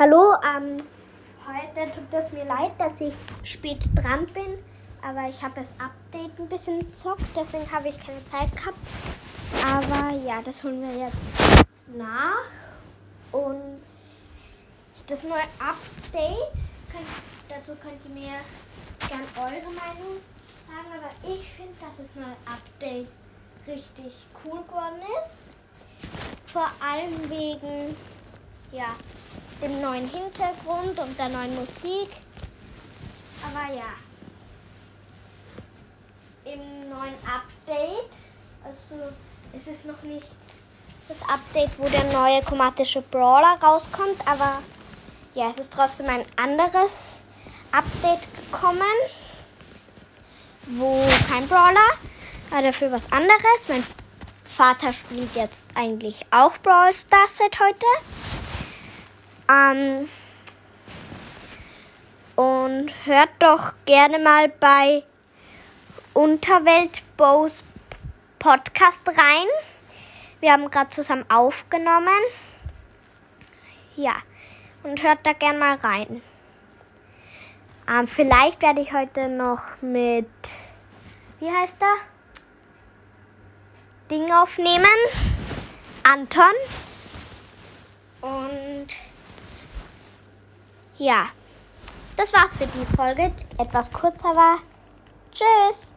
Hallo, ähm, heute tut es mir leid, dass ich spät dran bin, aber ich habe das Update ein bisschen gezockt, deswegen habe ich keine Zeit gehabt. Aber ja, das holen wir jetzt nach. Und das neue Update, könnt, dazu könnt ihr mir gern eure Meinung sagen, aber ich finde, dass das neue Update richtig cool geworden ist. Vor allem wegen, ja, dem neuen Hintergrund und der neuen Musik. Aber ja, im neuen Update, also es ist noch nicht das Update, wo der neue chromatische Brawler rauskommt, aber ja, es ist trotzdem ein anderes Update gekommen, wo kein Brawler, aber dafür was anderes. Mein Vater spielt jetzt eigentlich auch Brawl Stars seit heute. Ähm, und hört doch gerne mal bei Unterwelt Bows Podcast rein. Wir haben gerade zusammen aufgenommen. Ja, und hört da gerne mal rein. Ähm, vielleicht werde ich heute noch mit, wie heißt er? Ding aufnehmen. Anton. Und ja, das war's für die Folge. Etwas kurzer war. Tschüss.